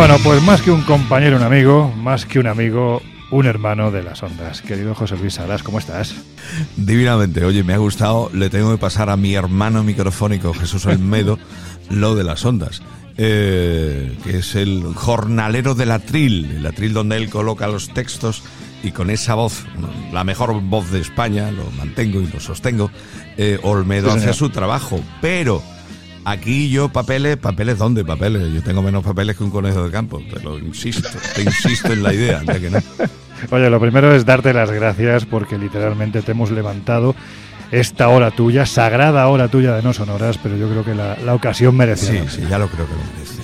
Bueno, pues más que un compañero, un amigo, más que un amigo, un hermano de las ondas. Querido José Luis Salas, ¿cómo estás? Divinamente, oye, me ha gustado, le tengo que pasar a mi hermano microfónico Jesús Almedo lo de las ondas. Eh, que es el jornalero del atril, el atril donde él coloca los textos y con esa voz, la mejor voz de España, lo mantengo y lo sostengo, eh, Olmedo hace su trabajo, pero aquí yo papeles, papeles dónde papeles, yo tengo menos papeles que un conejo de campo, te lo insisto, te insisto en la idea, de que no. Oye, lo primero es darte las gracias porque literalmente te hemos levantado esta hora tuya, sagrada hora tuya de no sonoras, pero yo creo que la, ocasión merece. Sí, sí, ya lo creo que lo merece.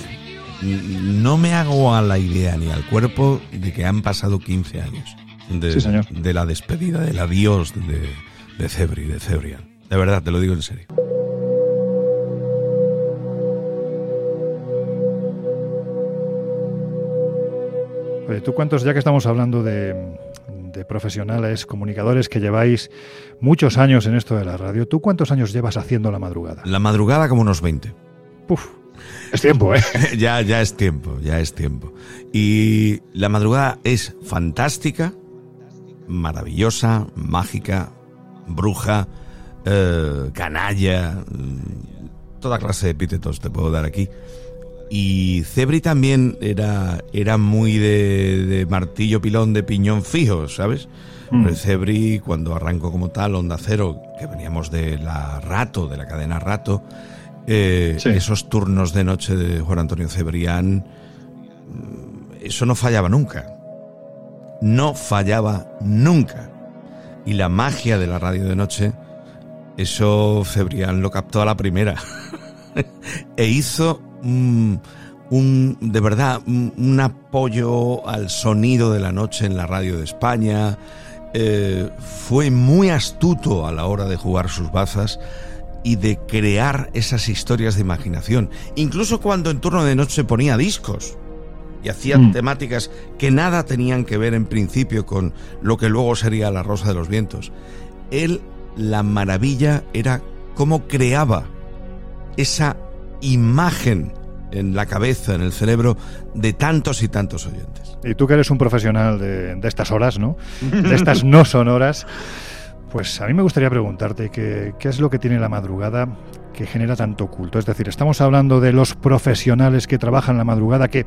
No me hago a la idea ni al cuerpo de que han pasado 15 años de, de la despedida, del adiós de, de Cebri, de Cebrian. De verdad, te lo digo en serio. Oye, ¿tú cuántos, ya que estamos hablando de, de profesionales, comunicadores que lleváis muchos años en esto de la radio. ¿Tú cuántos años llevas haciendo la madrugada? La madrugada como unos 20. Puf. Es tiempo, ¿eh? ya, ya es tiempo, ya es tiempo. Y la madrugada es fantástica, maravillosa, mágica, bruja, eh, canalla, mm, toda clase de epítetos te puedo dar aquí. Y Cebri también era, era muy de, martillo pilón de piñón fijo, ¿sabes? Mm. Cebri, cuando arrancó como tal, Onda Cero, que veníamos de la Rato, de la cadena Rato, eh, esos turnos de noche de Juan Antonio Cebrián, mm, eso no fallaba nunca. No fallaba nunca. Y la magia de la radio de noche, eso Cebrián lo captó a la primera. e hizo un, de verdad, un, apoyo al sonido de la noche en la radio de España. Eh, fue muy astuto a la hora de jugar sus bazas y de crear esas historias de imaginación. Incluso cuando en turno de noche ponía discos y hacía mm. temáticas que nada tenían que ver en principio con lo que luego sería La Rosa de los Vientos. Él, la maravilla era cómo creaba esa imagen en la cabeza, en el cerebro de tantos y tantos oyentes. Y tú que eres un profesional de, estas horas, ¿no? De estas no sonoras, pues a mí me gustaría preguntarte qué, qué es lo que tiene la madrugada que genera tanto culto. Es decir, estamos hablando de los profesionales que trabajan la madrugada, que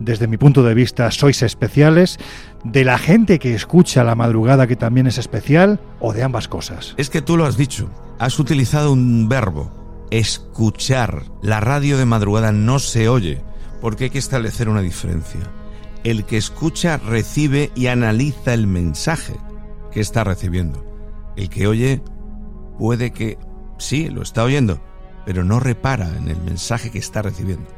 desde mi punto de vista sois especiales, de la gente que escucha la madrugada que también es especial, o de ambas cosas. Es que tú lo has dicho, has utilizado un verbo escuchar. La radio de madrugada no se oye, porque hay que establecer una diferencia. El que escucha recibe y analiza el mensaje que está recibiendo. El que oye puede que sí, lo está oyendo, pero no repara en el mensaje que está recibiendo.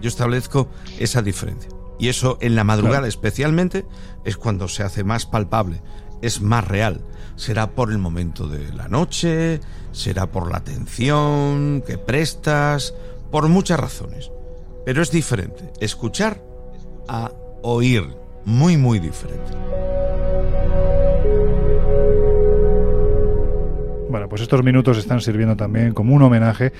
Yo establezco esa diferencia. Y eso en la madrugada especialmente es cuando se hace más palpable, es más real. Será por el momento de la noche, será por la atención que prestas, por muchas razones. Pero es diferente escuchar a oír, muy, muy diferente. Bueno, pues estos minutos están sirviendo también como un homenaje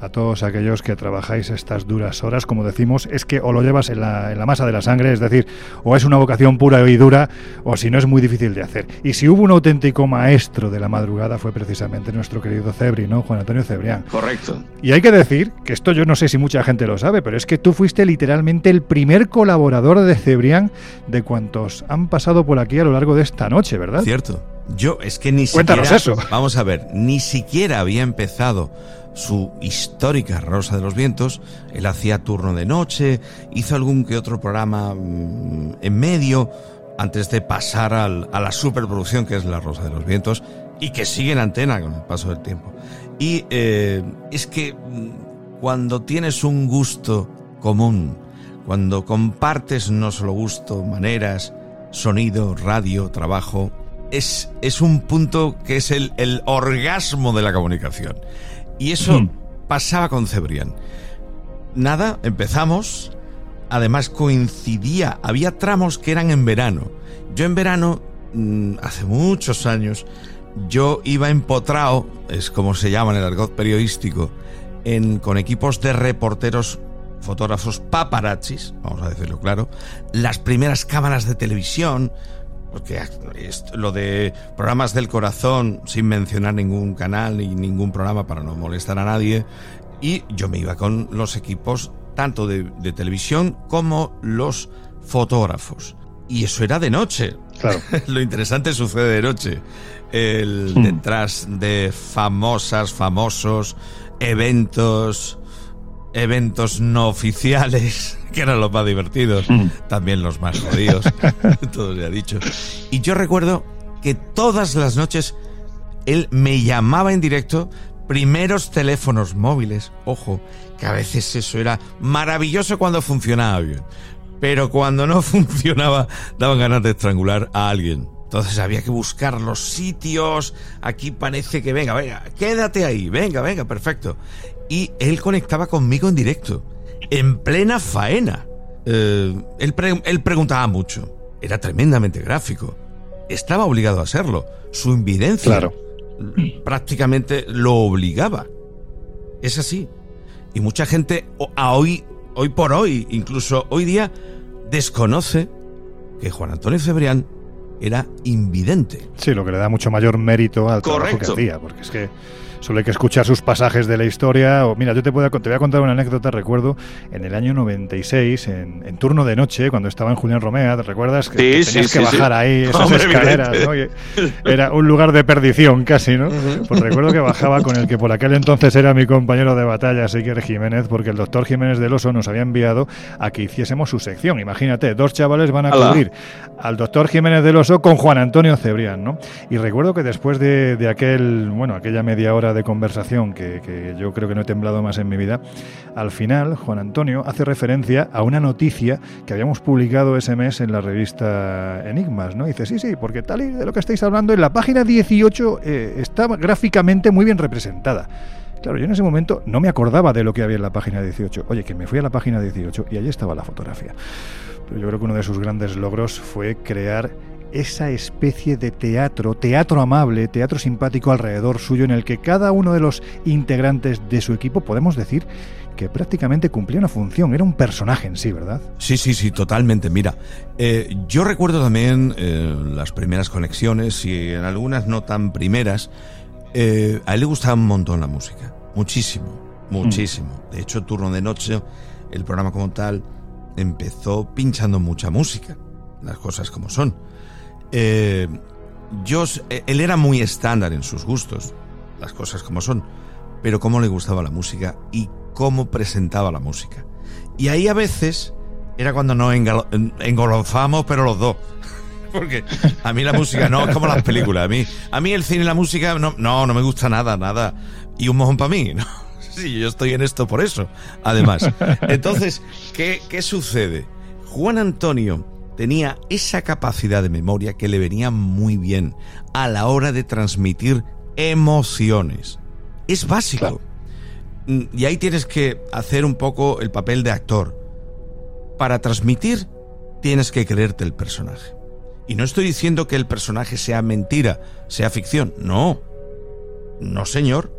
a todos aquellos que trabajáis estas duras horas. Como decimos, es que o lo llevas en la, en la masa de la sangre, es decir, o es una vocación pura y dura, o si no es muy difícil de hacer. Y si hubo un auténtico maestro de la madrugada fue precisamente nuestro querido Cebri, ¿no? Juan Antonio Cebrián. Correcto. Y hay que decir, que esto yo no sé si mucha gente lo sabe, pero es que tú fuiste literalmente el primer colaborador de Cebrián de cuantos han pasado por aquí a lo largo de esta noche, ¿verdad? Cierto. Yo es que ni Cuéntanos siquiera. eso. Vamos a ver, ni siquiera había empezado su histórica Rosa de los Vientos. Él hacía turno de noche, hizo algún que otro programa mm, en medio antes de pasar a la superproducción que es La Rosa de los Vientos y que sigue en antena con el paso del tiempo. Y eh, es que mm, cuando tienes un gusto común, cuando compartes no solo gusto, maneras, sonido, radio, trabajo, es, es un punto que es el, el orgasmo de la comunicación. Y eso hmm. pasaba con Cebrián. Nada, empezamos. Además coincidía, había tramos que eran en verano. Yo en verano, mm, hace muchos años, yo iba empotrado, es como se llama en el argot periodístico, en, con equipos de reporteros fotógrafos paparazzis, vamos a decirlo claro, las primeras cámaras de televisión, porque lo de programas del corazón, sin mencionar ningún canal ni ningún programa para no molestar a nadie, y yo me iba con los equipos tanto de, televisión como los fotógrafos. Y eso era de noche. Claro. lo interesante sucede de noche. El hmm. detrás de famosas, famosos eventos, eventos no oficiales, que eran los más divertidos, mm. también los más jodidos, todo se ha dicho. Y yo recuerdo que todas las noches él me llamaba en directo, primeros teléfonos móviles, ojo, que a veces eso era maravilloso cuando funcionaba bien, pero cuando no funcionaba daban ganas de estrangular a alguien. Entonces había que buscar los sitios. Aquí parece que venga, venga, quédate ahí, venga, venga, perfecto y él conectaba conmigo en directo, en plena faena. Eh, él, él preguntaba mucho, era tremendamente gráfico, estaba obligado a hacerlo, su invidencia prácticamente lo obligaba. Es así. Y mucha gente a hoy, hoy por hoy, incluso hoy día, desconoce que Juan Antonio Cebrián era invidente. Sí, lo que le da mucho mayor mérito al trabajo que hacía, porque es que Solo hay que escuchar sus pasajes de la historia. O, mira, yo te, puedo, te voy a contar una anécdota, recuerdo, en el año 96, en, turno de noche, cuando estaba en Julián Romea, ¿te recuerdas? Que, tenías que bajar ahí esas escaleras, ¿no? era un lugar de perdición casi, ¿no? Pues recuerdo que bajaba con el que por aquel entonces era mi compañero de batalla, Siquier Jiménez, porque el doctor Jiménez del Oso nos había enviado a que hiciésemos su sección. Imagínate, dos chavales van a cubrir al doctor Jiménez del Oso con Juan Antonio Cebrián, ¿no? Y recuerdo que después de, de aquel, bueno, aquella media hora de conversación que, yo creo que no he temblado más en mi vida, al final Juan Antonio hace referencia a una noticia que habíamos publicado ese mes en la revista Enigmas, ¿no? dice, sí, sí, porque tal y de lo que estáis hablando, en la página 18 eh, está gráficamente muy bien representada. Claro, yo en ese momento no me acordaba de lo que había en la página 18. Oye, que me fui a la página 18 y allí estaba la fotografía. Pero yo creo que uno de sus grandes logros fue crear esa especie de teatro, teatro amable, teatro simpático alrededor suyo en el que cada uno de los integrantes de su equipo, podemos decir, que prácticamente cumplía una función, era un personaje en sí, ¿verdad? Sí, sí, sí, totalmente. Mira, eh, yo recuerdo también eh, las primeras conexiones y en algunas no tan primeras, eh, a él le gustaba un montón la música, muchísimo, muchísimo. De hecho, Turno de Noche, el programa como tal, empezó pinchando mucha música, las cosas como son. Eh, yo, eh, él era muy estándar en sus gustos, las cosas como son, pero cómo le gustaba la música y cómo presentaba la música. Y ahí a veces era cuando nos engolofamos, pero los dos. Porque a mí la música no como las películas. A mí, a mí el cine y la música no, no, no me gusta nada, nada. Y un mojón para mí. ¿no? Sí, yo estoy en esto por eso, además. Entonces, ¿qué, qué sucede? Juan Antonio tenía esa capacidad de memoria que le venía muy bien a la hora de transmitir emociones. Es básico. Mm, y ahí tienes que hacer un poco el papel de actor. Para transmitir, tienes que creerte el personaje. Y no estoy diciendo que el personaje sea mentira, sea ficción. No. No, señor.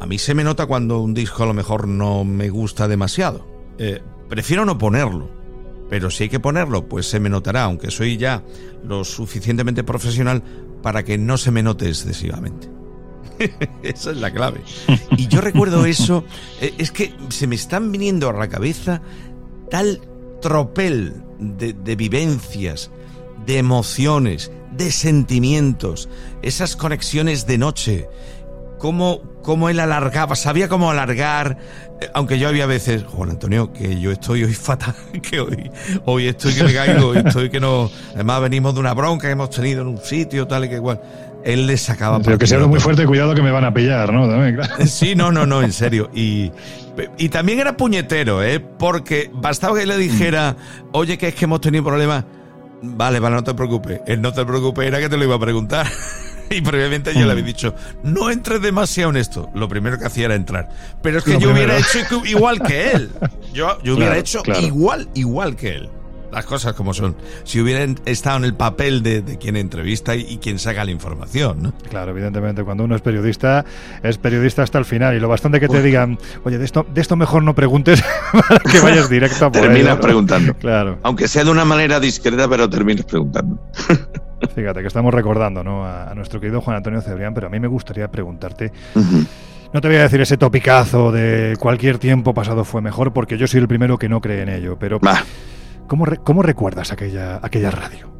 A mí se me nota cuando un disco a lo mejor no me gusta demasiado. Eh, prefiero no ponerlo pero si hay que ponerlo, pues se me notará, aunque soy ya lo suficientemente profesional para que no se me note excesivamente. Esa es la clave. Y yo recuerdo eso, eh, es que se me están viniendo a la cabeza tal tropel de, de vivencias, de emociones, de sentimientos, esas conexiones de noche, cómo, cómo él alargaba, sabía cómo alargar, eh, aunque yo había veces, Juan Antonio, que yo estoy hoy fatal, que hoy, hoy estoy que me caigo, hoy estoy que no, además venimos de una bronca que hemos tenido en un sitio, tal y que igual. Él le sacaba... Pero que sea muy fuerte, cuidado que me van a pillar, ¿no? Sí, no, no, no, en serio. Y, y también era puñetero, ¿eh? Porque bastaba que le dijera, oye, que es que hemos tenido problemas. Vale, vale, no te preocupes. Él no te preocupes, era que te lo iba a preguntar. y previamente yo le había mm. dicho, no entres demasiado en esto. Lo primero que hacía era entrar. Pero es que yo hubiera hecho igual que él. Yo, yo hubiera hecho igual, igual que él. las cosas como son. Si hubieran estado en el papel de, quien entrevista y, quien saca la información, ¿no? Claro, evidentemente, cuando uno es periodista, es periodista hasta el final. Y lo bastante que te digan, oye, de esto, de esto mejor no preguntes para que vayas directo a por Terminas preguntando. Claro. Aunque sea de una manera discreta, pero terminas preguntando. Fíjate que estamos recordando ¿no? a, nuestro querido Juan Antonio Cebrián, pero a mí me gustaría preguntarte. No te voy a decir ese topicazo de cualquier tiempo pasado fue mejor, porque yo soy el primero que no cree en ello, pero ¿cómo, ¿cómo, recuerdas aquella, aquella radio?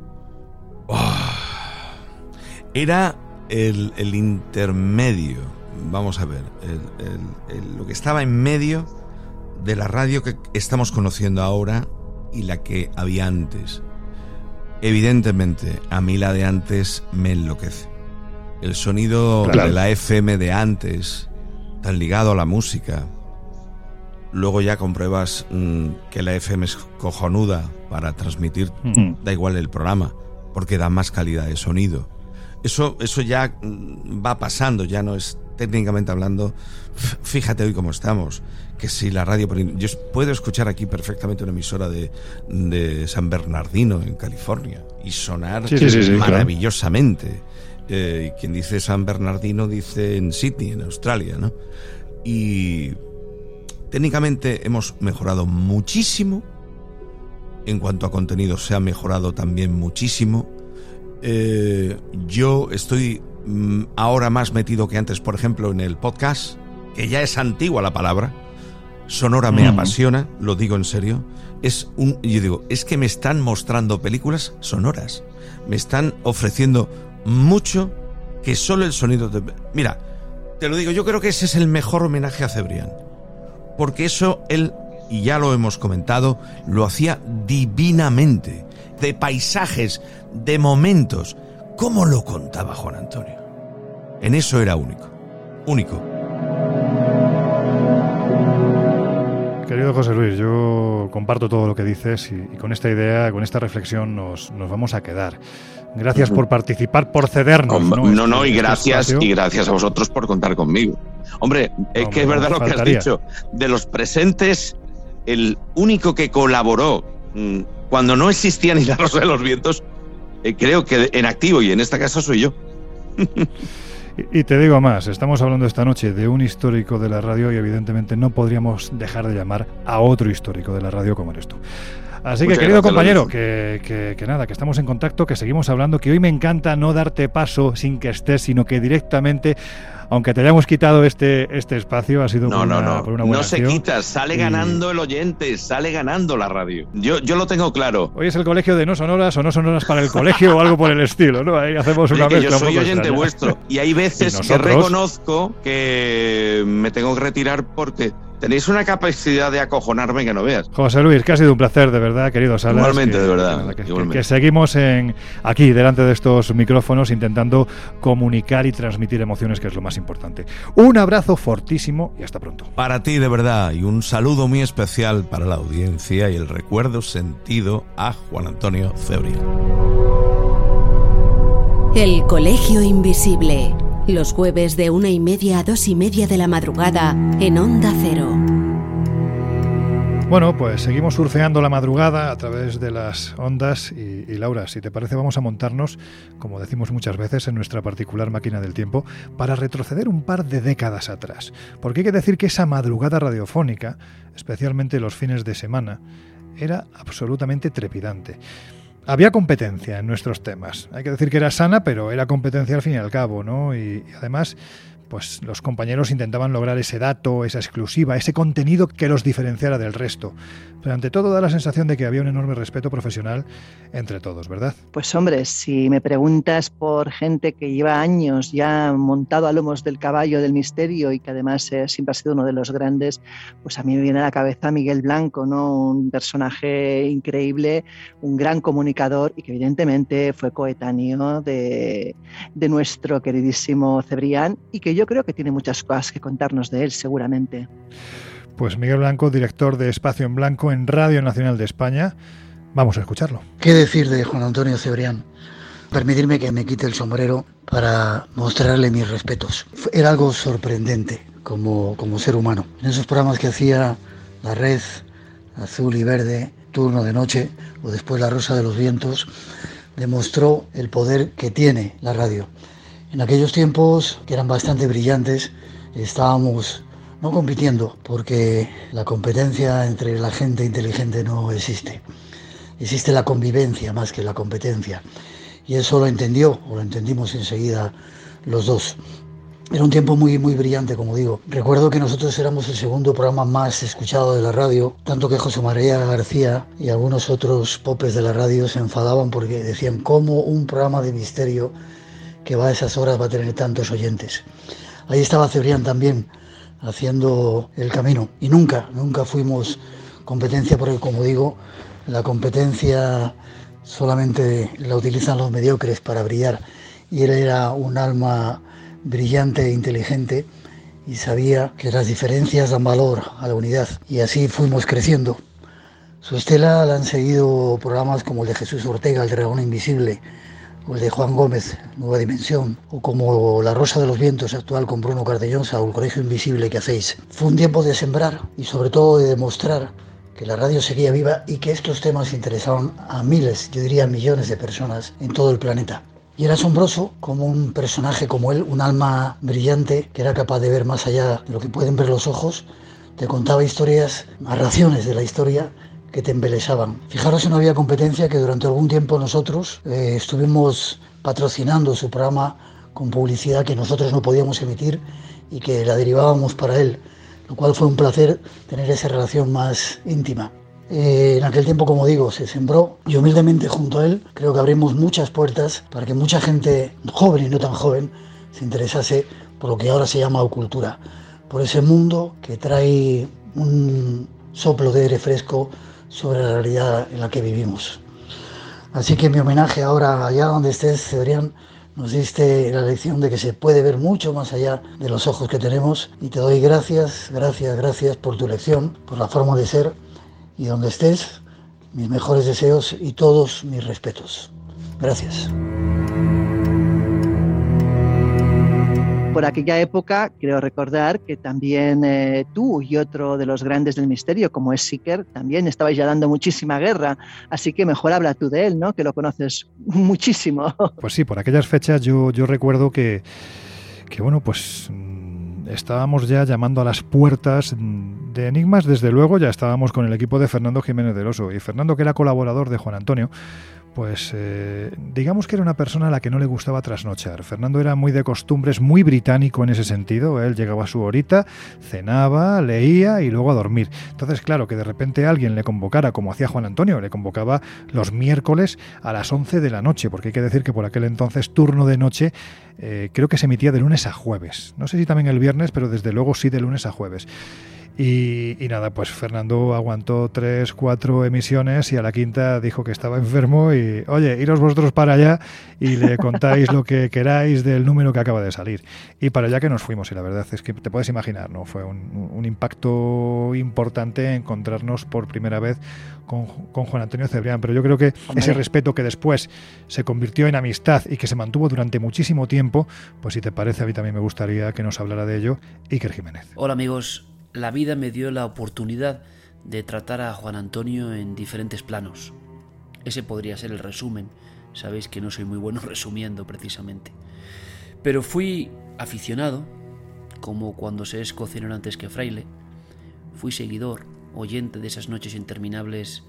era el, intermedio, vamos a ver, lo que estaba en medio de la radio que estamos conociendo ahora y la que había antes. Evidentemente, a mí la de antes me enloquece. El sonido de la FM de antes, tan ligado a la música. Luego ya compruebas mm, que la FM es cojonuda para transmitir, mm. da igual el programa, porque da más calidad de sonido. Eso, eso ya mm, va pasando, ya no es técnicamente hablando. Fíjate hoy cómo estamos, que si la radio... Yo puedo escuchar aquí perfectamente una emisora de, de San Bernardino, en California, y sonar maravillosamente. Eh, quien dice San Bernardino dice en Sydney, en Australia, ¿no? Y técnicamente hemos mejorado muchísimo. En cuanto a contenido se ha mejorado también muchísimo. Eh, yo estoy mm, ahora más metido que antes, por ejemplo, en el podcast, que ya es antigua la palabra. Sonora me apasiona, lo digo en serio. Es un, yo digo, es que me están mostrando películas sonoras. Me están ofreciendo mucho que solo el sonido de... Mira, te lo digo, yo creo que ese es el mejor homenaje a Cebrián. Porque eso él, y ya lo hemos comentado, lo hacía divinamente. De paisajes, de momentos. ¿Cómo lo contaba Juan Antonio? En eso era único. Único. Querido José Luis, yo comparto todo lo que dices y, con esta idea, con esta reflexión nos, nos vamos a quedar. Gracias por participar, por cedernos. No, no, y este gracias, y gracias a vosotros por contar conmigo. Hombre, es que es verdad lo que has dicho. De los presentes, el único que colaboró mm, cuando no existía ni la Rosa de los Vientos, eh, creo que en activo, y en este caso soy yo. Y te digo más, estamos hablando esta noche de un histórico de la radio y evidentemente no podríamos dejar de llamar a otro histórico de la radio como eres tú. Así que, querido compañero, que, que, nada, que estamos en contacto, que seguimos hablando, que hoy me encanta no darte paso sin que estés, sino que directamente aunque te hayamos quitado este, este espacio, ha sido no, por, no, una, no. por una No se quita, sale ganando el oyente, sale ganando la radio. Yo, yo lo tengo claro. Hoy es el colegio de no sonoras o no sonoras para el colegio o algo por el estilo, ¿no? Ahí hacemos una vez. Yo soy oyente vuestro y hay veces que reconozco que me tengo que retirar porque Tenéis una capacidad de acojonarme que no veas. José Luis, que ha sido un placer, de verdad, querido Salas. Igualmente, de verdad. Que, seguimos en, aquí, delante de estos micrófonos, intentando comunicar y transmitir emociones, que es lo más importante. Un abrazo fortísimo y hasta pronto. Para ti, de verdad, y un saludo muy especial para la audiencia y el recuerdo sentido a Juan Antonio Cebri. El Colegio Invisible los jueves de una y media a dos y media de la madrugada en Onda Cero. Bueno, pues seguimos surfeando la madrugada a través de las ondas y, Laura, si te parece vamos a montarnos, como decimos muchas veces, en nuestra particular máquina del tiempo para retroceder un par de décadas atrás. Porque hay que decir que esa madrugada radiofónica, especialmente los fines de semana, era absolutamente trepidante. Había competencia en nuestros temas. Hay que decir que era sana, pero era competencia al fin y al cabo, ¿no? Y, además pues los compañeros intentaban lograr ese dato, esa exclusiva, ese contenido que los diferenciara del resto. Pero ante todo da la sensación de que había un enorme respeto profesional entre todos, ¿verdad? Pues hombre, si me preguntas por gente que lleva años ya montado a lomos del caballo del misterio y que además eh, siempre ha sido uno de los grandes, pues a mí me viene a la cabeza Miguel Blanco, ¿no? Un personaje increíble, un gran comunicador y que evidentemente fue coetáneo de, de nuestro queridísimo Cebrián y que yo yo creo que tiene muchas cosas que contarnos de él, seguramente. Pues Miguel Blanco, director de Espacio en Blanco en Radio Nacional de España. Vamos a escucharlo. ¿Qué decir de Juan Antonio Cebrián? Permitirme que me quite el sombrero para mostrarle mis respetos. Era algo sorprendente como, como ser humano. En esos programas que hacía la red azul y verde, turno de noche o después La Rosa de los Vientos, demostró el poder que tiene la radio. En aquellos tiempos, que eran bastante brillantes, estábamos no compitiendo, porque la competencia entre la gente inteligente no existe. Existe la convivencia más que la competencia. Y eso lo entendió, o lo entendimos enseguida los dos. Era un tiempo muy, muy brillante, como digo. Recuerdo que nosotros éramos el segundo programa más escuchado de la radio, tanto que José María García y algunos otros popes de la radio se enfadaban porque decían, ¿cómo un programa de misterio que va a esas horas va a tener tantos oyentes? Ahí estaba Cebrián también, haciendo el camino. Y nunca, nunca fuimos competencia, porque como digo, la competencia solamente la utilizan los mediocres para brillar. Y él era un alma brillante e inteligente y sabía que las diferencias dan valor a la unidad y así fuimos creciendo. Su estela la han seguido programas como el de Jesús Ortega, El Dragón Invisible, el de Juan Gómez, Nueva Dimensión, o como La Rosa de los Vientos actual con Bruno Cardeñosa o El Colegio Invisible que hacéis. Fue un tiempo de sembrar y sobre todo de demostrar que la radio seguía viva y que estos temas interesaban a miles, yo diría millones de personas en todo el planeta. Y era asombroso como un personaje como él, un alma brillante, que era capaz de ver más allá de lo que pueden ver los ojos, te contaba historias, narraciones de la historia que te embelesaban. Fijaros no había competencia que durante algún tiempo nosotros eh, estuvimos patrocinando su programa con publicidad que nosotros no podíamos emitir y que la derivábamos para él, lo cual fue un placer tener esa relación más íntima. Eh, en aquel tiempo, como digo, se sembró y humildemente junto a él creo que abrimos muchas puertas para que mucha gente joven y no tan joven se interesase por lo que ahora se llama cultura, por ese mundo que trae un soplo de aire fresco sobre la realidad en la que vivimos. Así que mi homenaje ahora, allá donde estés, Cebrián, nos diste la lección de que se puede ver mucho más allá de los ojos que tenemos y te doy gracias, gracias, gracias por tu lección, por la forma de ser y donde estés, mis mejores deseos y todos mis respetos. Gracias. Por aquella época, creo recordar que también eh, tú y otro de los grandes del misterio, como es Seeker, también estabais ya dando muchísima guerra. Así que mejor habla tú de él, ¿no? Que lo conoces muchísimo. Pues sí, por aquellas fechas yo, yo recuerdo que, que, bueno, pues estábamos ya llamando a las puertas de Enigmas, desde luego ya estábamos con el equipo de Fernando Jiménez del Oso. Y Fernando, que era colaborador de Juan Antonio, pues eh, digamos que era una persona a la que no le gustaba trasnochar. Fernando era muy de costumbres, muy británico en ese sentido. Él llegaba a su horita, cenaba, leía y luego a dormir. Entonces, claro, que de repente alguien le convocara, como hacía Juan Antonio, le convocaba los miércoles a las 11 de la noche, porque hay que decir que por aquel entonces turno de noche eh, creo que se emitía de lunes a jueves. No sé si también el viernes, pero desde luego sí de lunes a jueves. Y, nada, pues Fernando aguantó tres, cuatro emisiones y a la quinta dijo que estaba enfermo y, oye, iros vosotros para allá y le contáis lo que queráis del número que acaba de salir. Y para allá que nos fuimos y la verdad es que te puedes imaginar, ¿no? Fue un, impacto importante encontrarnos por primera vez con, Juan Antonio Cebrián, pero yo creo que ese respeto que después se convirtió en amistad y que se mantuvo durante muchísimo tiempo, pues si te parece, a mí también me gustaría que nos hablara de ello Iker Jiménez. Hola amigos, la vida me dio la oportunidad de tratar a Juan Antonio en diferentes planos. Ese podría ser el resumen. Sabéis que no soy muy bueno resumiendo precisamente. Pero fui aficionado, como cuando se es cocinero antes que fraile. Fui seguidor, oyente de esas noches interminables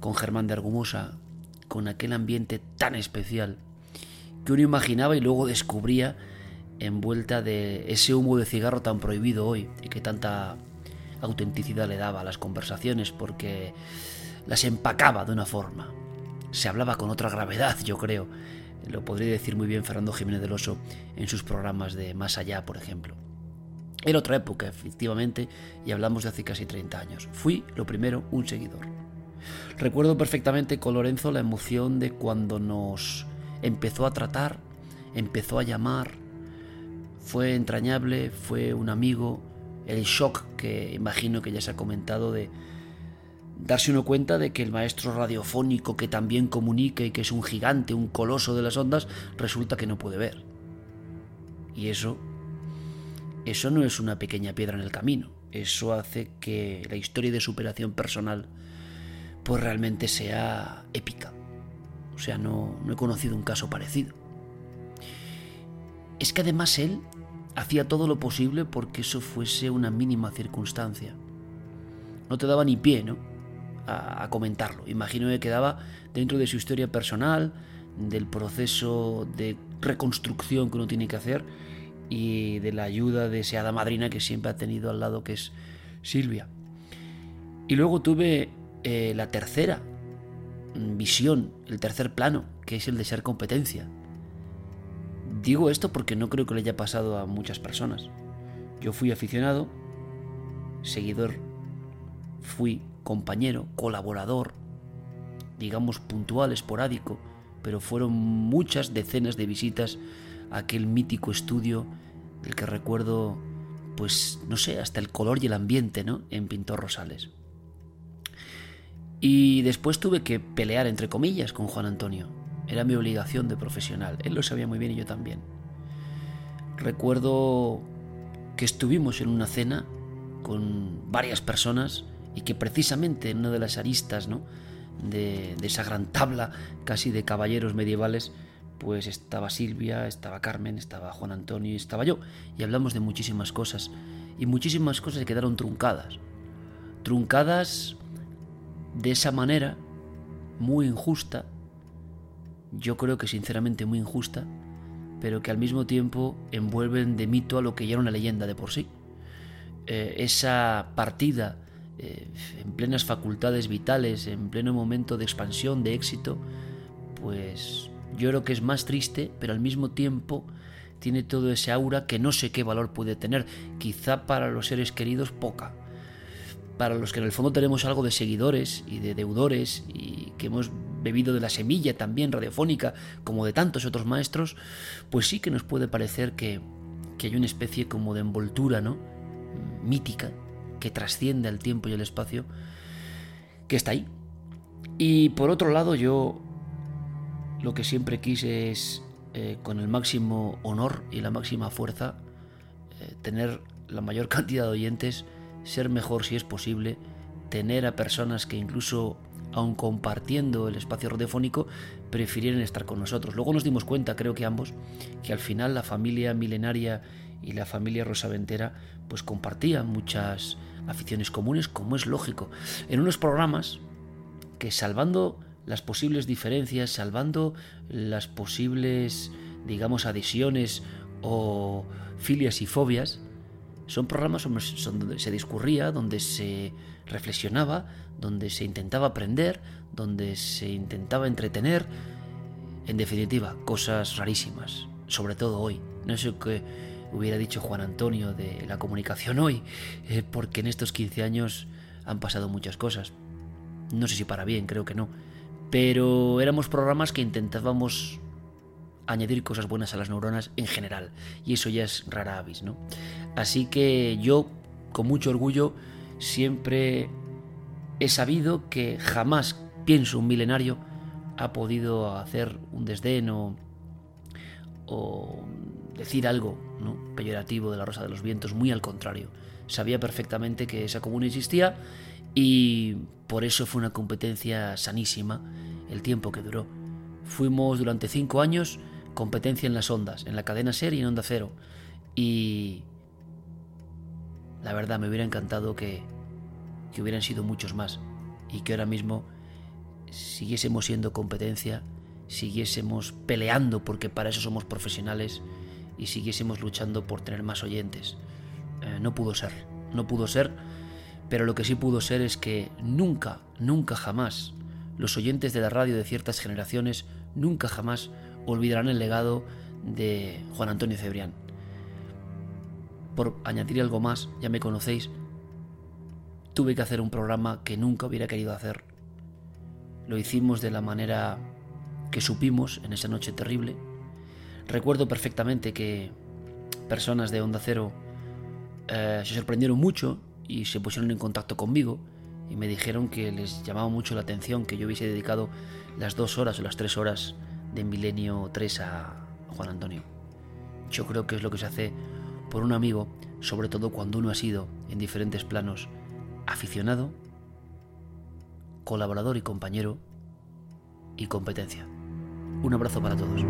con Germán de Argumosa, con aquel ambiente tan especial que uno imaginaba y luego descubría envuelta de ese humo de cigarro tan prohibido hoy y que tanta autenticidad le daba a las conversaciones porque las empacaba de una forma. Se hablaba con otra gravedad, yo creo. Lo podría decir muy bien Fernando Jiménez del Oso en sus programas de Más Allá, por ejemplo. Era otra época, efectivamente, y hablamos de hace casi 30 años. Fui, lo primero, un seguidor. Recuerdo perfectamente con Lorenzo la emoción de cuando nos empezó a tratar, empezó a llamar, fue entrañable, fue un amigo, el shock que imagino que ya se ha comentado de darse uno cuenta de que el maestro radiofónico que también comunica y que es un gigante, un coloso de las ondas, resulta que no puede ver. Y eso, eso no es una pequeña piedra en el camino, eso hace que la historia de superación personal pues realmente sea épica. O sea, no, no he conocido un caso parecido. Es que además él hacía todo lo posible porque eso fuese una mínima circunstancia. No te daba ni pie, ¿no? A, comentarlo. Imagino que quedaba dentro de su historia personal, del proceso de reconstrucción que uno tiene que hacer y de la ayuda de madrina que siempre ha tenido al lado, que es Silvia. Y luego tuve eh, la tercera visión, el tercer plano, que es el de ser competencia. Digo esto porque no creo que le haya pasado a muchas personas. Yo fui aficionado, seguidor, fui compañero, colaborador, digamos puntual, esporádico, pero fueron muchas decenas de visitas a aquel mítico estudio del que recuerdo, pues no sé, hasta el color y el ambiente, ¿no? En Pintor Rosales. Y después tuve que pelear, entre comillas, con Juan Antonio. Era mi obligación de profesional. Él lo sabía muy bien y yo también. Recuerdo que estuvimos en una cena con varias personas y que precisamente en una de las aristas ¿no? de, de esa gran tabla casi de caballeros medievales, pues estaba Silvia, estaba Carmen, estaba Juan Antonio y estaba yo. Y hablamos de muchísimas cosas. Y muchísimas cosas quedaron truncadas. Truncadas de esa manera, muy injusta, yo creo que sinceramente muy injusta, pero que al mismo tiempo envuelven de mito a lo que ya era una leyenda de por sí. Eh, esa partida eh, en plenas facultades vitales, en pleno momento de expansión, de éxito, pues yo creo que es más triste, pero al mismo tiempo tiene todo ese aura que no sé qué valor puede tener. Quizá para los seres queridos poca, para los que en el fondo tenemos algo de seguidores y de deudores y que hemos bebido de la semilla también radiofónica como de tantos otros maestros, pues sí que nos puede parecer que, hay una especie como de envoltura, ¿no? Mítica, que trasciende al tiempo y el espacio, que está ahí. Y por otro lado, yo lo que siempre quise es, eh, con el máximo honor y la máxima fuerza, eh, tener la mayor cantidad de oyentes, ser mejor si es posible, tener a personas que incluso aun compartiendo el espacio radiofónico, prefirieron estar con nosotros. Luego nos dimos cuenta, creo que ambos, que al final la familia milenaria y la familia Rosaventera pues compartían muchas aficiones comunes, como es lógico. En unos programas que salvando las posibles diferencias, salvando las posibles, digamos, adhesiones o filias y fobias, son programas donde se discurría, donde se reflexionaba, donde se intentaba aprender, donde se intentaba entretener. En definitiva, cosas rarísimas, sobre todo hoy. No sé qué hubiera dicho Juan Antonio de la comunicación hoy, eh, porque en estos 15 años han pasado muchas cosas. No sé si para bien, creo que no. Pero éramos programas que intentábamos añadir cosas buenas a las neuronas en general. Y eso ya es rara avis, ¿no? Así que yo, con mucho orgullo, siempre he sabido que jamás, pienso, un milenario ha podido hacer un desdén o, decir algo peyorativo de la Rosa de los Vientos, muy al contrario. Sabía perfectamente que esa comuna existía y por eso fue una competencia sanísima el tiempo que duró. Fuimos durante cinco años competencia en las ondas, en la cadena SER y en Onda Cero. Y la verdad me hubiera encantado que, que hubieran sido muchos más y que ahora mismo siguiésemos siendo competencia, siguiésemos peleando porque para eso somos profesionales y siguiésemos luchando por tener más oyentes. Eh, no pudo ser, no pudo ser, pero lo que sí pudo ser es que nunca, nunca jamás los oyentes de la radio de ciertas generaciones nunca jamás olvidarán el legado de Juan Antonio Cebrián. Por añadir algo más, ya me conocéis, tuve que hacer un programa que nunca hubiera querido hacer. Lo hicimos de la manera que supimos en esa noche terrible. Recuerdo perfectamente que personas de Onda Cero eh, se sorprendieron mucho y se pusieron en contacto conmigo y me dijeron que les llamaba mucho la atención que yo hubiese dedicado las dos horas o las tres horas de Milenio 3 a Juan Antonio. Yo creo que es lo que se hace por un amigo, sobre todo cuando uno ha sido en diferentes planos aficionado, colaborador y compañero y competencia. Un abrazo para todos.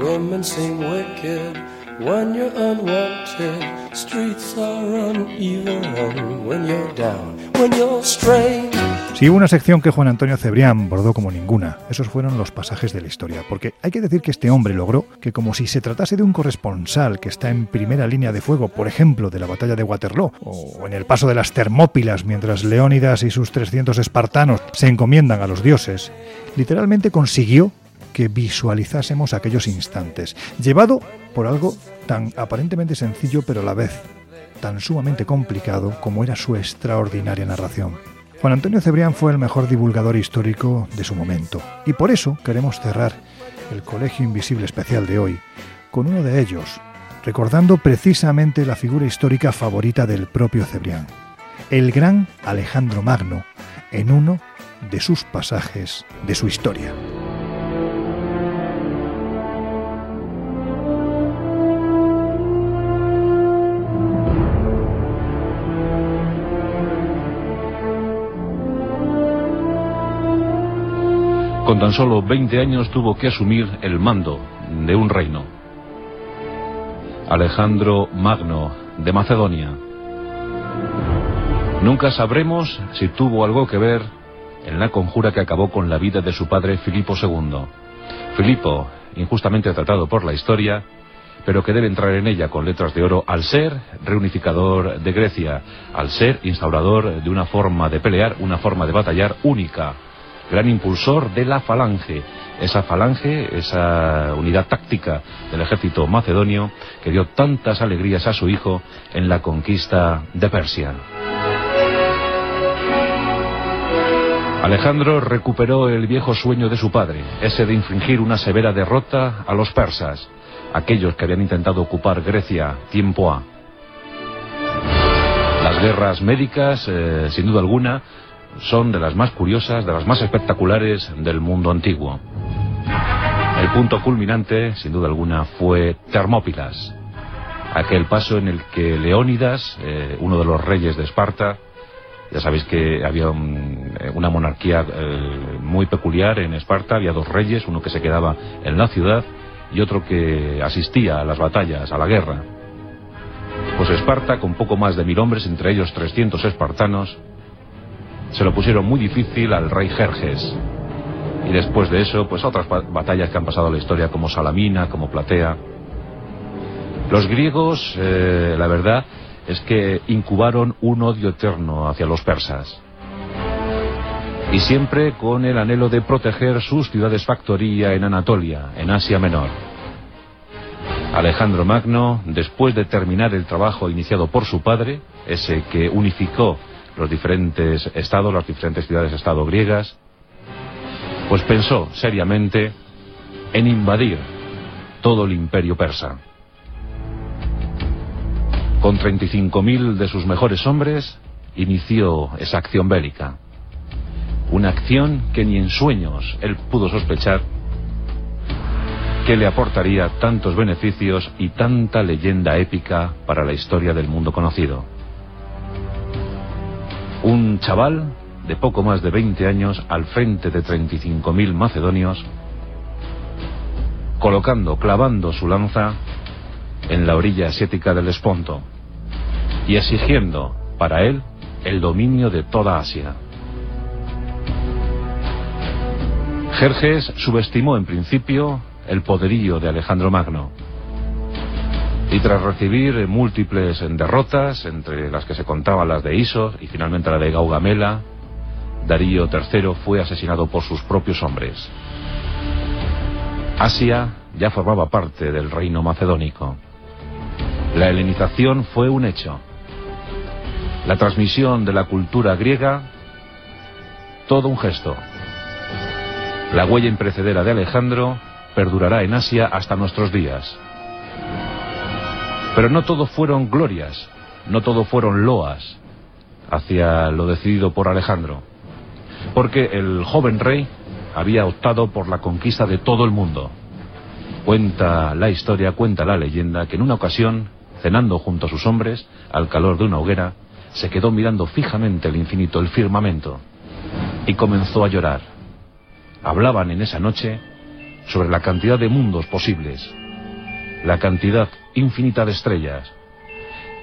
Women seem wicked when you're unwanted. Streets are uneven when you're down. When you're hubo una sección que Juan Antonio Cebrián bordó como ninguna, esos fueron los pasajes de la historia, porque hay que decir que este hombre logró que como si se tratase de un corresponsal que está en primera línea de fuego, por ejemplo, de la batalla de Waterloo, o en el paso de las Termópilas mientras Leónidas y sus 300 espartanos se encomiendan a los dioses, literalmente consiguió que visualizásemos aquellos instantes, llevado por algo tan aparentemente sencillo pero a la vez tan sumamente complicado como era su extraordinaria narración. Juan Antonio Cebrián fue el mejor divulgador histórico de su momento y por eso queremos cerrar el Colegio Invisible Especial de hoy con uno de ellos, recordando precisamente la figura histórica favorita del propio Cebrián, el gran Alejandro Magno, en uno de sus pasajes de su historia. Con tan solo 20 años tuvo que asumir el mando de un reino. Alejandro Magno de Macedonia. Nunca sabremos si tuvo algo que ver en la conjura que acabó con la vida de su padre Filipo II. Filipo, injustamente tratado por la historia, pero que debe entrar en ella con letras de oro al ser reunificador de Grecia, al ser instaurador de una forma de pelear, una forma de batallar única, gran impulsor de la falange, esa falange, esa unidad táctica del ejército macedonio que dio tantas alegrías a su hijo en la conquista de Persia. Alejandro recuperó el viejo sueño de su padre, ese de infringir una severa derrota a los persas, aquellos que habían intentado ocupar Grecia tiempo A. Las guerras médicas, eh, sin duda alguna, son de las más curiosas, de las más espectaculares del mundo antiguo. El punto culminante, sin duda alguna, fue Termópilas, aquel paso en el que Leónidas, eh, uno de los reyes de Esparta, ya sabéis que había eh, una monarquía eh, muy peculiar en Esparta, había dos reyes, uno que se quedaba en la ciudad y otro que asistía a las batallas, a la guerra. Pues Esparta, con poco más de mil hombres, entre ellos 300 espartanos, se lo pusieron muy difícil al rey Jerjes. Y después de eso, pues otras batallas que han pasado a la historia, como Salamina, como Platea. Los griegos, eh, la verdad, es que incubaron un odio eterno hacia los persas. Y siempre con el anhelo de proteger sus ciudades factoría en Anatolia, en Asia Menor. Alejandro Magno, después de terminar el trabajo iniciado por su padre, ese que unificó los diferentes estados, las diferentes ciudades-estado griegas, pues pensó seriamente en invadir todo el imperio persa. Con 35.000 de sus mejores hombres, inició esa acción bélica. Una acción que ni en sueños él pudo sospechar que le aportaría tantos beneficios y tanta leyenda épica para la historia del mundo conocido. Un chaval de poco más de 20 años al frente de 35.000 macedonios, colocando, clavando su lanza en la orilla asiática del Esponto y exigiendo para él el dominio de toda Asia. Jerjes subestimó en principio el poderío de Alejandro Magno y tras recibir múltiples derrotas, entre las que se contaban las de Isos y finalmente la de Gaugamela, Darío III fue asesinado por sus propios hombres. Asia ya formaba parte del reino macedónico. La helenización fue un hecho. La transmisión de la cultura griega, todo un gesto. La huella imprecedera de Alejandro perdurará en Asia hasta nuestros días. Pero no todo fueron glorias, no todo fueron loas hacia lo decidido por Alejandro. Porque el joven rey había optado por la conquista de todo el mundo. Cuenta la historia, cuenta la leyenda, que en una ocasión, cenando junto a sus hombres, al calor de una hoguera, se quedó mirando fijamente el infinito, el firmamento, y comenzó a llorar. Hablaban en esa noche sobre la cantidad de mundos posibles, la cantidad infinita de estrellas.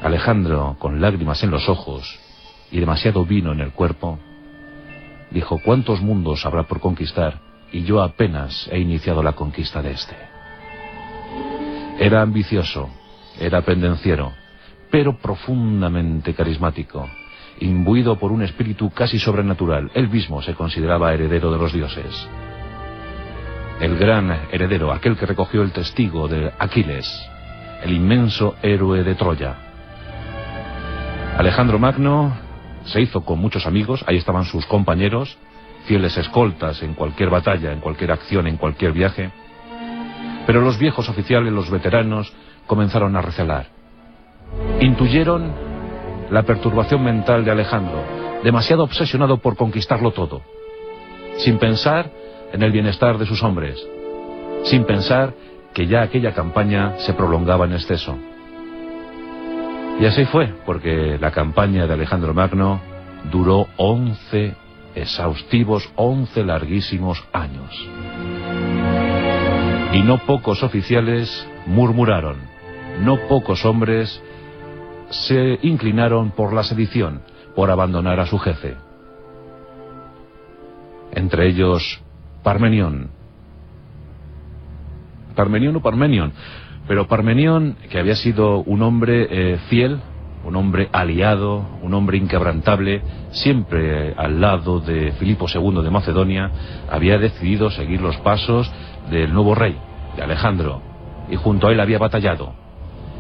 Alejandro, con lágrimas en los ojos y demasiado vino en el cuerpo, dijo, ¿cuántos mundos habrá por conquistar? Y yo apenas he iniciado la conquista de este. Era ambicioso, era pendenciero, pero profundamente carismático, imbuido por un espíritu casi sobrenatural. Él mismo se consideraba heredero de los dioses. El gran heredero, aquel que recogió el testigo de Aquiles, el inmenso héroe de Troya. Alejandro Magno se hizo con muchos amigos, ahí estaban sus compañeros, fieles escoltas en cualquier batalla, en cualquier acción, en cualquier viaje. Pero los viejos oficiales, los veteranos, comenzaron a recelar. Intuyeron la perturbación mental de Alejandro, demasiado obsesionado por conquistarlo todo, sin pensar en el bienestar de sus hombres, sin pensar que ya aquella campaña se prolongaba en exceso. Y así fue, porque la campaña de Alejandro Magno duró once exhaustivos, once larguísimos años. Y no pocos oficiales murmuraron, no pocos hombres se inclinaron por la sedición, por abandonar a su jefe. Entre ellos, Parmenión. Parmenión o Parmenión. Pero Parmenión, que había sido un hombre eh, fiel, un hombre aliado, un hombre inquebrantable, siempre al lado de Filipo II de Macedonia, había decidido seguir los pasos del nuevo rey, de Alejandro, y junto a él había batallado.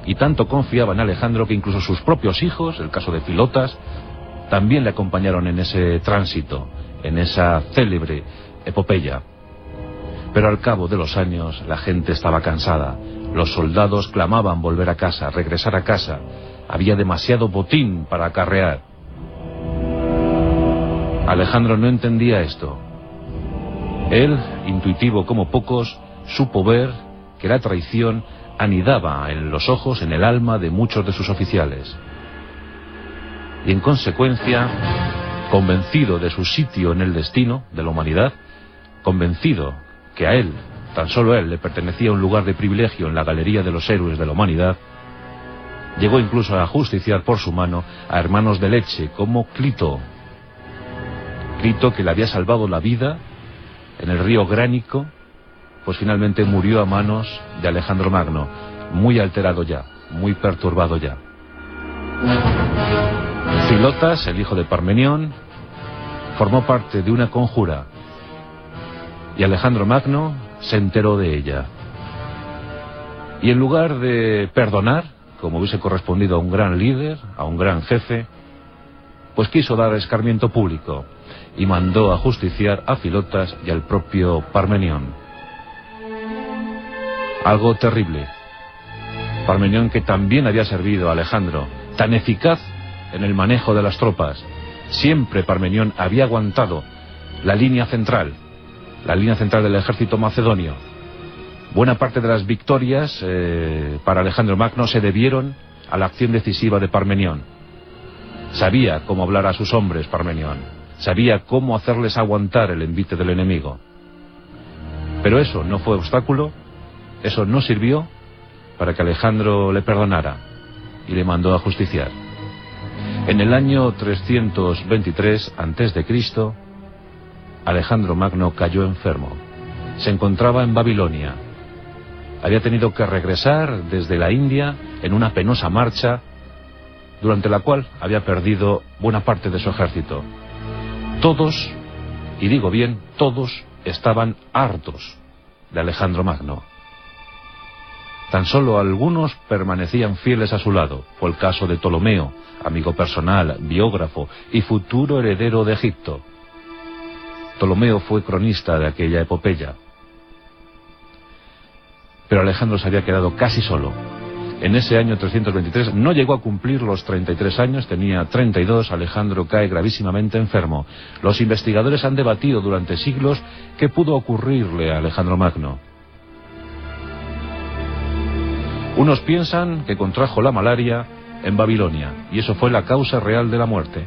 Y tanto confiaba en Alejandro que incluso sus propios hijos, el caso de Filotas, también le acompañaron en ese tránsito, en esa célebre epopeya. Pero al cabo de los años la gente estaba cansada, los soldados clamaban volver a casa, regresar a casa, había demasiado botín para acarrear. Alejandro no entendía esto. Él, intuitivo como pocos, supo ver que la traición anidaba en los ojos, en el alma de muchos de sus oficiales. Y en consecuencia, convencido de su sitio en el destino de la humanidad, convencido que a él, tan solo a él, le pertenecía un lugar de privilegio en la galería de los héroes de la humanidad, llegó incluso a justiciar por su mano a hermanos de leche como Clito. Clito que le había salvado la vida en el río Gránico pues finalmente murió a manos de Alejandro Magno, muy alterado ya, muy perturbado ya. Filotas, el hijo de Parmenión, formó parte de una conjura y Alejandro Magno se enteró de ella. Y en lugar de perdonar, como hubiese correspondido a un gran líder, a un gran jefe, pues quiso dar escarmiento público y mandó a justiciar a Filotas y al propio Parmenión. Algo terrible. Parmenión que también había servido a Alejandro, tan eficaz en el manejo de las tropas. Siempre Parmenión había aguantado la línea central, la línea central del ejército macedonio. Buena parte de las victorias eh, para Alejandro Magno se debieron a la acción decisiva de Parmenión. Sabía cómo hablar a sus hombres, Parmenión. Sabía cómo hacerles aguantar el envite del enemigo. Pero eso no fue obstáculo eso no sirvió para que Alejandro le perdonara y le mandó a justiciar. En el año 323 a.C., Alejandro Magno cayó enfermo. Se encontraba en Babilonia. Había tenido que regresar desde la India en una penosa marcha durante la cual había perdido buena parte de su ejército. Todos, y digo bien, todos estaban hartos de Alejandro Magno. Tan solo algunos permanecían fieles a su lado. Fue el caso de Ptolomeo, amigo personal, biógrafo y futuro heredero de Egipto. Ptolomeo fue cronista de aquella epopeya. Pero Alejandro se había quedado casi solo, En ese año 323 no llegó a cumplir los 33 años, tenía 32, Alejandro cae gravísimamente enfermo. Los investigadores han debatido durante siglos qué pudo ocurrirle a Alejandro Magno. Unos piensan que contrajo la malaria en Babilonia, y eso fue la causa real de la muerte.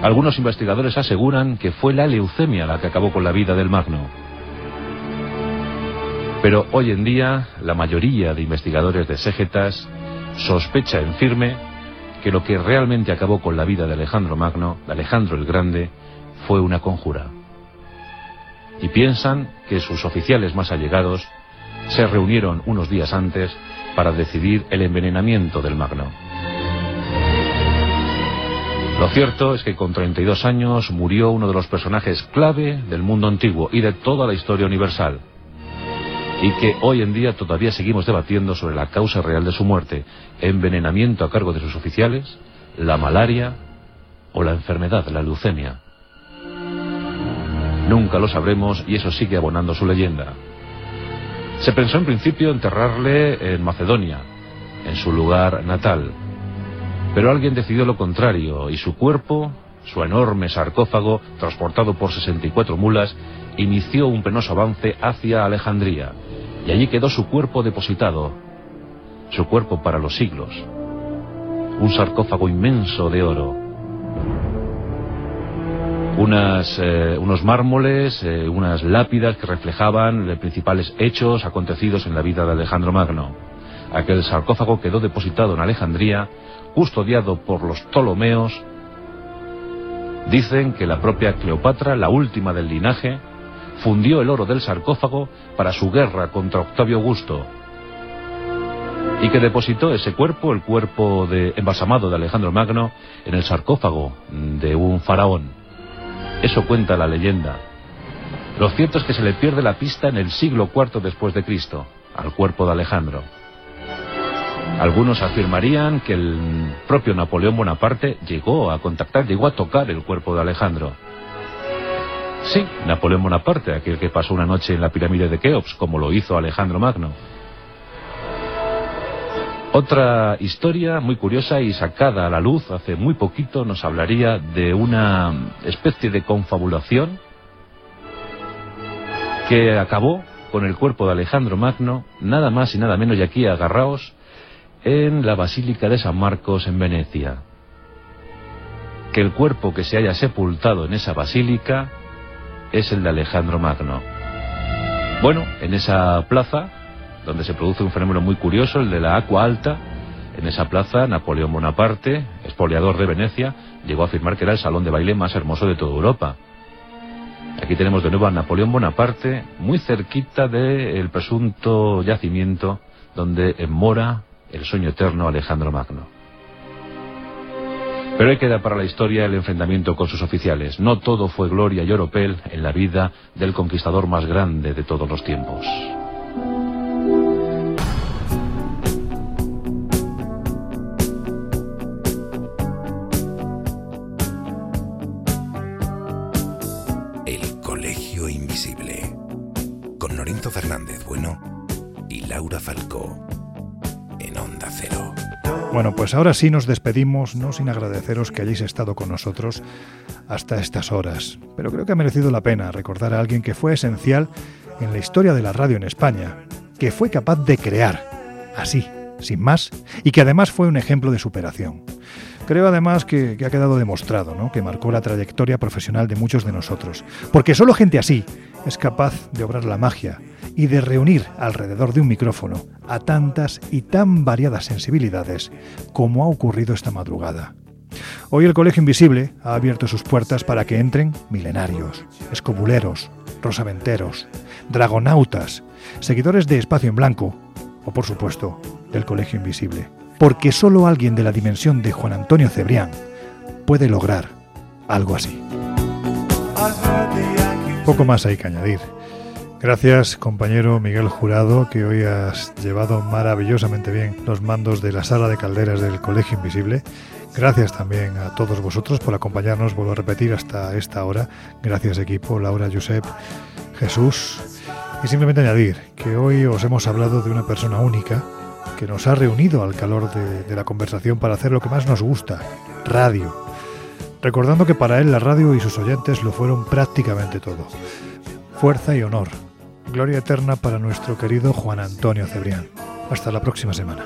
Algunos investigadores aseguran que fue la leucemia la que acabó con la vida del Magno. Pero hoy en día la mayoría de investigadores de Segetas sospecha en firme que lo que realmente acabó con la vida de Alejandro Magno, de Alejandro el Grande, fue una conjura. Y piensan que sus oficiales más allegados se reunieron unos días antes para decidir el envenenamiento del Magno. Lo cierto es que con 32 años murió uno de los personajes clave del mundo antiguo y de toda la historia universal. Y que hoy en día todavía seguimos debatiendo sobre la causa real de su muerte, envenenamiento a cargo de sus oficiales, la malaria o la enfermedad, la leucemia. Nunca lo sabremos y eso sigue abonando su leyenda. Se pensó en principio enterrarle en Macedonia, en su lugar natal. Pero alguien decidió lo contrario y su cuerpo, su enorme sarcófago, transportado por 64 mulas, inició un penoso avance hacia Alejandría. Y allí quedó su cuerpo depositado, su cuerpo para los siglos. Un sarcófago inmenso de oro, unas, eh, unos mármoles, eh, unas lápidas que reflejaban los principales hechos acontecidos en la vida de Alejandro Magno. Aquel sarcófago quedó depositado en Alejandría, custodiado por los Ptolomeos. Dicen que la propia Cleopatra, la última del linaje, fundió el oro del sarcófago para su guerra contra Octavio Augusto, y que depositó ese cuerpo, el cuerpo de, embalsamado de Alejandro Magno, en el sarcófago de un faraón. Eso cuenta la leyenda. Lo cierto es que se le pierde la pista en el siglo IV después de Cristo, al cuerpo de Alejandro. Algunos afirmarían que el propio Napoleón Bonaparte llegó a contactar, llegó a tocar el cuerpo de Alejandro. Sí, Napoleón Bonaparte, aquel que pasó una noche en la pirámide de Keops, como lo hizo Alejandro Magno. Otra historia muy curiosa y sacada a la luz hace muy poquito nos hablaría de una especie de confabulación que acabó con el cuerpo de Alejandro Magno, nada más y nada menos, y aquí agarraos, en la Basílica de San Marcos en Venecia. Que el cuerpo que se haya sepultado en esa basílica es el de Alejandro Magno. Bueno, en esa plaza donde se produce un fenómeno muy curioso, el de la Aqua Alta. En esa plaza, Napoleón Bonaparte, expoliador de Venecia, llegó a afirmar que era el salón de baile más hermoso de toda Europa. Aquí tenemos de nuevo a Napoleón Bonaparte, muy cerquita del presunto yacimiento donde mora el sueño eterno Alejandro Magno. Pero ahí queda para la historia el enfrentamiento con sus oficiales. No todo fue gloria y oropel en la vida del conquistador más grande de todos los tiempos. Fernández Bueno y Laura Falcó en Onda Cero. Bueno, pues ahora sí nos despedimos, no sin agradeceros que hayáis estado con nosotros hasta estas horas. Pero creo que ha merecido la pena recordar a alguien que fue esencial en la historia de la radio en España, que fue capaz de crear, así, sin más, y que además fue un ejemplo de superación. Creo además que, ha quedado demostrado, ¿no? que marcó la trayectoria profesional de muchos de nosotros, porque solo gente así es capaz de obrar la magia y de reunir alrededor de un micrófono a tantas y tan variadas sensibilidades como ha ocurrido esta madrugada. Hoy el Colegio Invisible ha abierto sus puertas para que entren milenarios, escobuleros, rosaventeros, dragonautas, seguidores de Espacio en Blanco o, por supuesto, del Colegio Invisible. Porque solo alguien de la dimensión de Juan Antonio Cebrián puede lograr algo así. Poco más hay que añadir. Gracias compañero Miguel Jurado, que hoy has llevado maravillosamente bien los mandos de la sala de calderas del Colegio Invisible. Gracias también a todos vosotros por acompañarnos, vuelvo a repetir, hasta esta hora. Gracias equipo, Laura, Josep, Jesús. Y simplemente añadir que hoy os hemos hablado de una persona única que nos ha reunido al calor de, la conversación para hacer lo que más nos gusta, radio. Recordando que para él la radio y sus oyentes lo fueron prácticamente todo. Fuerza y honor Gloria eterna para nuestro querido Juan Antonio Cebrián. Hasta la próxima semana.